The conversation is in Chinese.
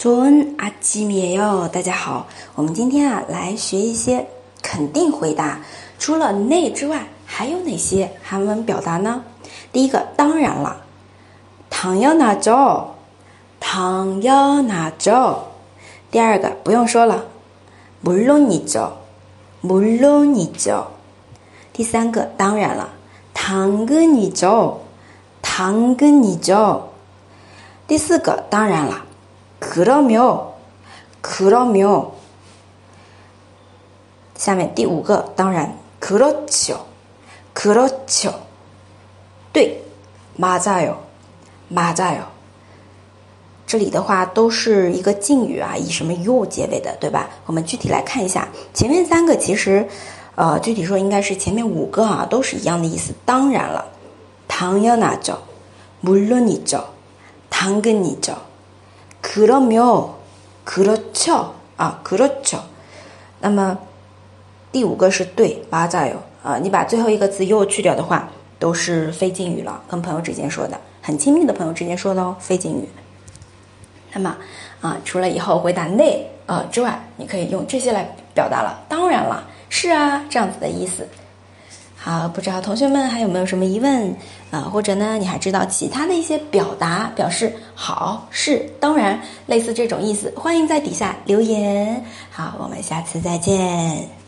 좋은아침이에요，大家好，我们今天啊来学一些肯定回答。除了네之外，还有哪些韩文表达呢？第一个，当然了，당연하 죠， 당연하 죠。 第二个，不用说了，물론이 죠， 물론이 죠。 第三个，当然了，당근이 죠， 당근이 죠。 第四个，当然了。 그러면그러면下面第五个，当然，그렇죠그렇죠对，맞아 요， 맞아 요。 这里的话都是一个敬语啊，以什么 you 结尾的，对吧？我们具体来看一下，前面三个其实，呃，具体说应该是前面五个啊，都是一样的意思。当然了，당연하 죠， 물론이 죠， 당근이 죠。 그러면그렇죠啊，그렇 죠。 那么第五个是对，맞아 요。 啊，你把最后一个字又去掉的话，都是非敬语了。跟朋友之间说的，很亲密的朋友之间说的哦，非敬语。那么啊，除了以后回答那呃之外，你可以用这些来表达了。当然了，是啊，这样子的意思。 好，不知道同学们还有没有什么疑问啊？或者呢，你还知道其他的一些表达，表示好是当然类似这种意思，欢迎在底下留言。好，我们下次再见。